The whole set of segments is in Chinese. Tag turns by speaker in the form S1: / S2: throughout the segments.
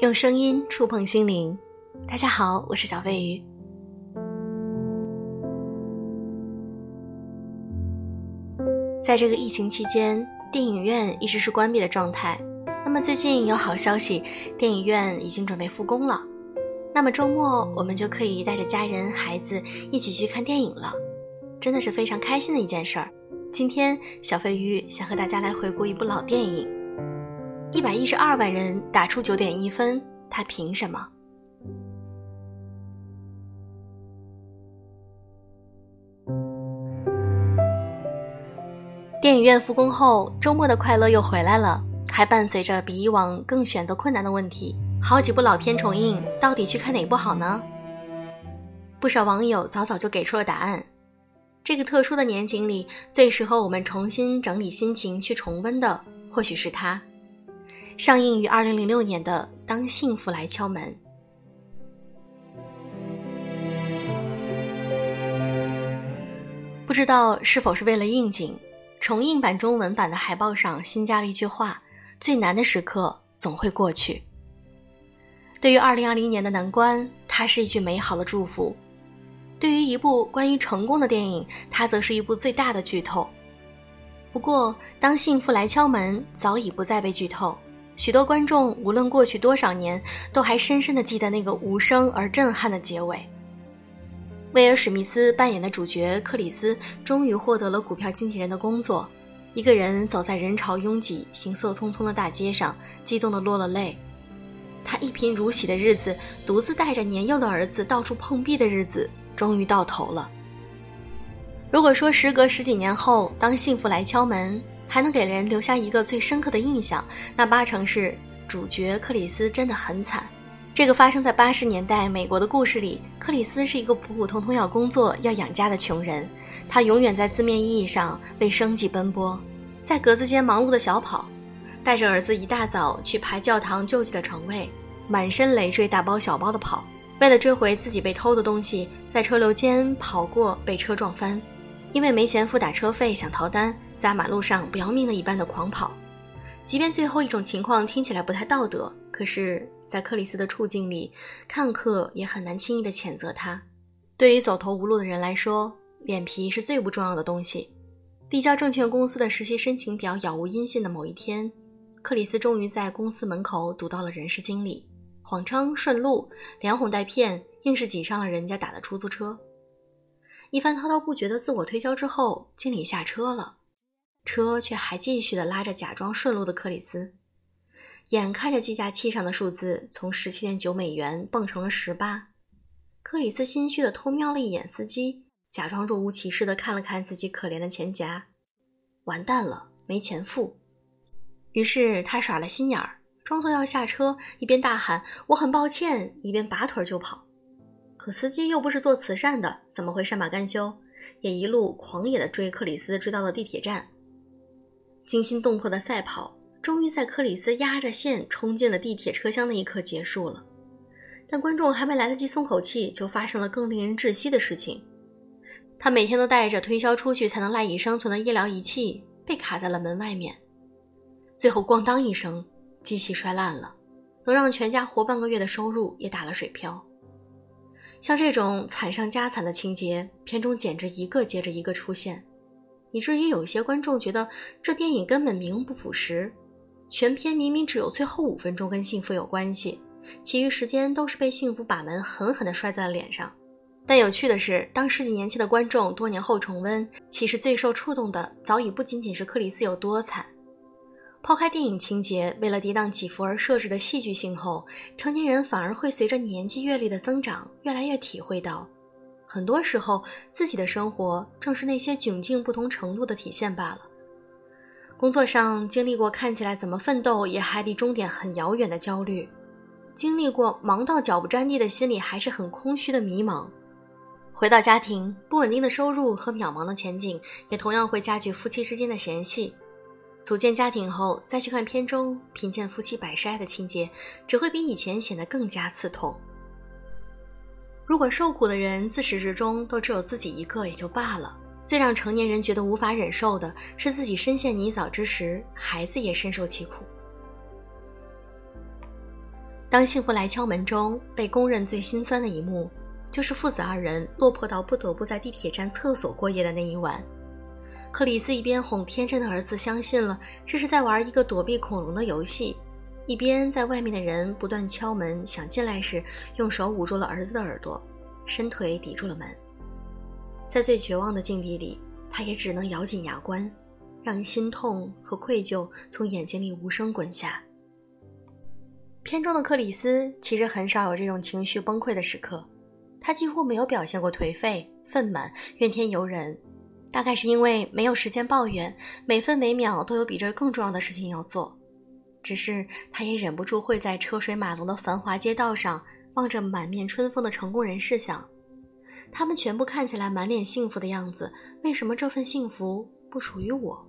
S1: 用声音触碰心灵。大家好，我是小飞鱼。在这个疫情期间，电影院一直是关闭的状态。那么最近有好消息，电影院已经准备复工了。那么周末我们就可以带着家人、孩子一起去看电影了，真的是非常开心的一件事儿。今天小飞鱼想和大家来回顾一部老电影。一百一十二万人打出九点一分，他凭什么？电影院复工后，周末的快乐又回来了，还伴随着比以往更选择困难的问题。好几部老片重映，到底去看哪部好呢？不少网友早早就给出了答案。这个特殊的年景里，最适合我们重新整理心情去重温的，或许是它。上映于二零零六年的《当幸福来敲门》，不知道是否是为了应景，重映版中文版的海报上新加了一句话：“最难的时刻总会过去。”对于二零二零年的难关，它是一句美好的祝福；对于一部关于成功的电影，它则是一部最大的剧透。不过，《当幸福来敲门》早已不再被剧透。许多观众无论过去多少年，都还深深的记得那个无声而震撼的结尾。威尔·史密斯扮演的主角克里斯终于获得了股票经纪人的工作。一个人走在人潮拥挤、行色匆匆的大街上，激动地落了泪。他一贫如洗的日子，独自带着年幼的儿子到处碰壁的日子，终于到头了。如果说时隔十几年后，当幸福来敲门。还能给人留下一个最深刻的印象，那八成是主角克里斯真的很惨。这个发生在八十年代美国的故事里，克里斯是一个普普通通要工作要养家的穷人，他永远在字面意义上为生计奔波，在格子间忙碌的小跑，带着儿子一大早去排教堂救济的床位，满身累赘大包小包的跑，为了追回自己被偷的东西，在车流间跑过被车撞翻，因为没钱付打车费想逃单。在马路上不要命了一般的狂跑，即便最后一种情况听起来不太道德，可是，在克里斯的处境里，看客也很难轻易的谴责他。对于走投无路的人来说，脸皮是最不重要的东西。递交证券公司的实习申请表杳无音信的某一天，克里斯终于在公司门口堵到了人事经理，谎称顺路，连哄带骗，硬是挤上了人家打的出租车。一番滔滔不绝的自我推销之后，经理下车了。车却还继续的拉着假装顺路的克里斯，眼看着计价器上的数字从十七点九美元蹦成了十八，克里斯心虚的偷瞄了一眼司机，假装若无其事的看了看自己可怜的钱夹，完蛋了，没钱付。于是他耍了心眼儿，装作要下车，一边大喊“我很抱歉”，一边拔腿就跑。可司机又不是做慈善的，怎么会善罢甘休？也一路狂野的追克里斯，追到了地铁站。惊心动魄的赛跑，终于在克里斯压着线冲进了地铁车厢那一刻结束了。但观众还没来得及松口气，就发生了更令人窒息的事情：他每天都带着推销出去才能赖以生存的医疗仪器被卡在了门外面。最后，咣当一声，机器摔烂了，能让全家活半个月的收入也打了水漂。像这种惨上加惨的情节，片中简直一个接着一个出现。以至于有些观众觉得这电影根本名不副实，全片明明只有最后五分钟跟幸福有关系，其余时间都是被幸福把门狠狠地摔在了脸上。但有趣的是，当十几年前的观众多年后重温，其实最受触动的早已不仅仅是克里斯有多惨。抛开电影情节为了跌宕起伏而设置的戏剧性后，成年人反而会随着年纪阅历的增长，越来越体会到。很多时候，自己的生活正是那些窘境不同程度的体现罢了。工作上经历过看起来怎么奋斗也还离终点很遥远的焦虑，经历过忙到脚不沾地的心里还是很空虚的迷茫。回到家庭，不稳定的收入和渺茫的前景也同样会加剧夫妻之间的嫌隙。组建家庭后再去看片中贫贱夫妻百事哀的情节，只会比以前显得更加刺痛。如果受苦的人自始至终都只有自己一个也就罢了，最让成年人觉得无法忍受的是自己深陷泥沼之时，孩子也深受其苦。当幸福来敲门中被公认最心酸的一幕，就是父子二人落魄到不得不在地铁站厕所过夜的那一晚。克里斯一边哄天真的儿子相信了这是在玩一个躲避恐龙的游戏，一边在外面的人不断敲门想进来时，用手捂住了儿子的耳朵，伸腿抵住了门。在最绝望的境地里，他也只能咬紧牙关，让心痛和愧疚从眼睛里无声滚下。片中的克里斯其实很少有这种情绪崩溃的时刻，他几乎没有表现过颓废、愤满、怨天尤人，大概是因为没有时间抱怨，每分每秒都有比这更重要的事情要做。只是他也忍不住会在车水马龙的繁华街道上，望着满面春风的成功人士想：他们全部看起来满脸幸福的样子，为什么这份幸福不属于我？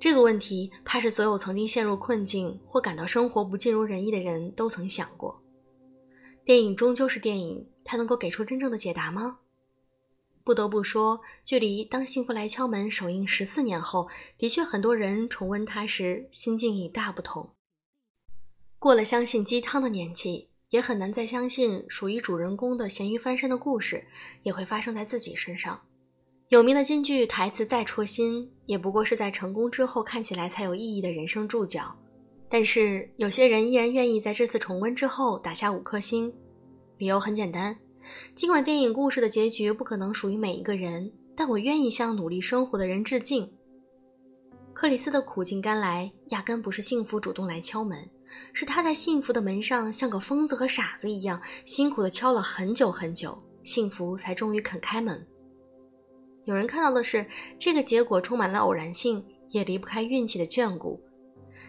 S1: 这个问题，怕是所有曾经陷入困境或感到生活不尽如人意的人都曾想过。电影终究是电影，它能够给出真正的解答吗？不得不说，距离《当幸福来敲门》首映十四年后，的确很多人重温它时心境已大不同。过了相信鸡汤的年纪，也很难再相信属于主人公的咸鱼翻身的故事也会发生在自己身上。有名的金句台词再戳心，也不过是在成功之后看起来才有意义的人生注脚。但是有些人依然愿意在这次重温之后打下五颗星，理由很简单：尽管电影故事的结局不可能属于每一个人，但我愿意向努力生活的人致敬。克里斯的苦尽甘来，压根不是幸福主动来敲门，是他在幸福的门上像个疯子和傻子一样辛苦地敲了很久很久，幸福才终于肯开门。有人看到的是这个结果充满了偶然性，也离不开运气的眷顾，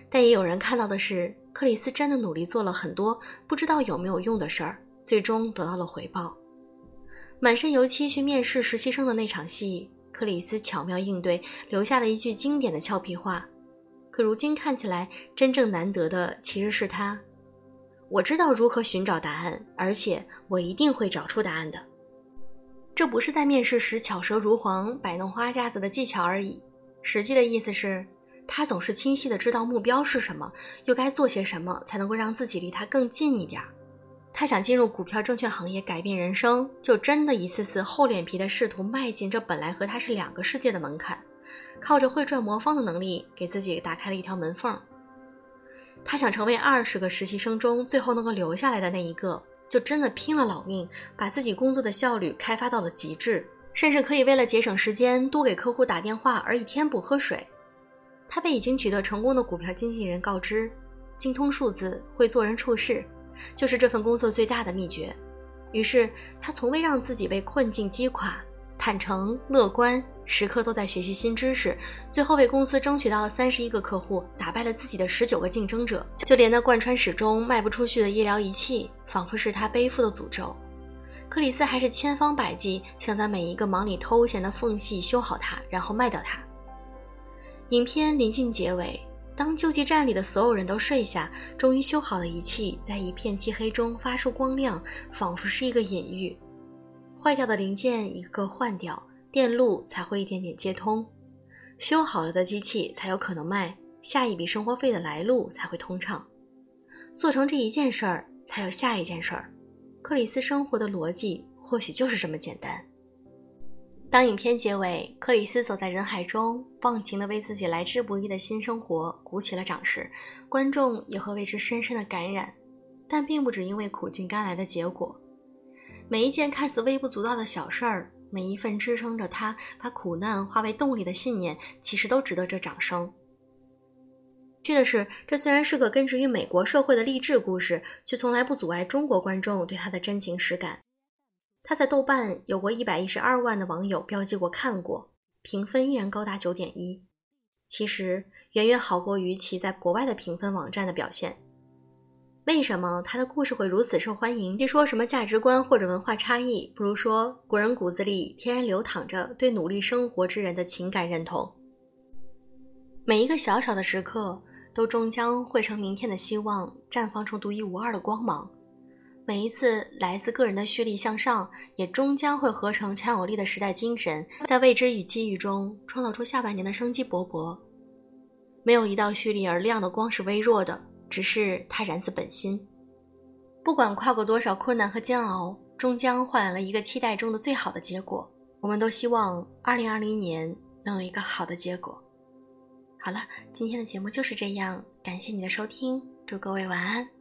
S1: 但也有人看到的是克里斯真的努力做了很多不知道有没有用的事儿，最终得到了回报。满身油漆去面试实习生的那场戏，克里斯巧妙应对，留下了一句经典的俏皮话。可如今看起来，真正难得的其实是他：我知道如何寻找答案，而且我一定会找出答案的。这不是在面试时巧舌如簧、摆弄花架子的技巧而已，实际的意思是，他总是清晰的知道目标是什么，又该做些什么才能够让自己离他更近一点儿。他想进入股票证券行业改变人生，就真的一次次厚脸皮的试图迈进这本来和他是两个世界的门槛，靠着会转魔方的能力给自己打开了一条门缝。他想成为二十个实习生中最后能够留下来的那一个。就真的拼了老命，把自己工作的效率开发到了极致，甚至可以为了节省时间多给客户打电话而一天不喝水。他被已经取得成功的股票经纪人告知，精通数字，会做人处事，就是这份工作最大的秘诀。于是他从未让自己被困境击垮。坦诚、乐观，时刻都在学习新知识，最后为公司争取到了三十一个客户，打败了自己的十九个竞争者。就连那贯穿始终卖不出去的医疗仪器，仿佛是他背负的诅咒。克里斯还是千方百计想在每一个忙里偷闲的缝隙修好它，然后卖掉它。影片临近结尾，当救济站里的所有人都睡下，终于修好的仪器在一片漆黑中发出光亮，仿佛是一个隐喻。坏掉的零件一个个换掉，电路才会一点点接通，修好了的机器才有可能卖，下一笔生活费的来路才会通畅。做成这一件事儿，才有下一件事儿。克里斯生活的逻辑或许就是这么简单。当影片结尾，克里斯走在人海中，忘情地为自己来之不易的新生活鼓起了掌时，观众也会为之深深的感染，但并不只因为苦尽甘来的结果。每一件看似微不足道的小事儿，每一份支撑着他把苦难化为动力的信念，其实都值得这掌声。趣的是，这虽然是个根植于美国社会的励志故事，却从来不阻碍中国观众对他的真情实感。他在豆瓣有过一百一十二万的网友标记过看过，评分依然高达九点一，其实远远好过于其在国外的评分网站的表现。为什么他的故事会如此受欢迎？别说什么价值观或者文化差异，不如说国人骨子里天然流淌着对努力生活之人的情感认同。每一个小小的时刻，都终将汇成明天的希望，绽放出独一无二的光芒。每一次来自个人的蓄力向上，也终将会合成强有力的时代精神，在未知与机遇中创造出下半年的生机勃勃。没有一道蓄力而亮的光是微弱的。只是它燃自本心。不管跨过多少困难和煎熬，终将换来了一个期待中的最好的结果。我们都希望2020年能有一个好的结果。好了，今天的节目就是这样，感谢你的收听，祝各位晚安。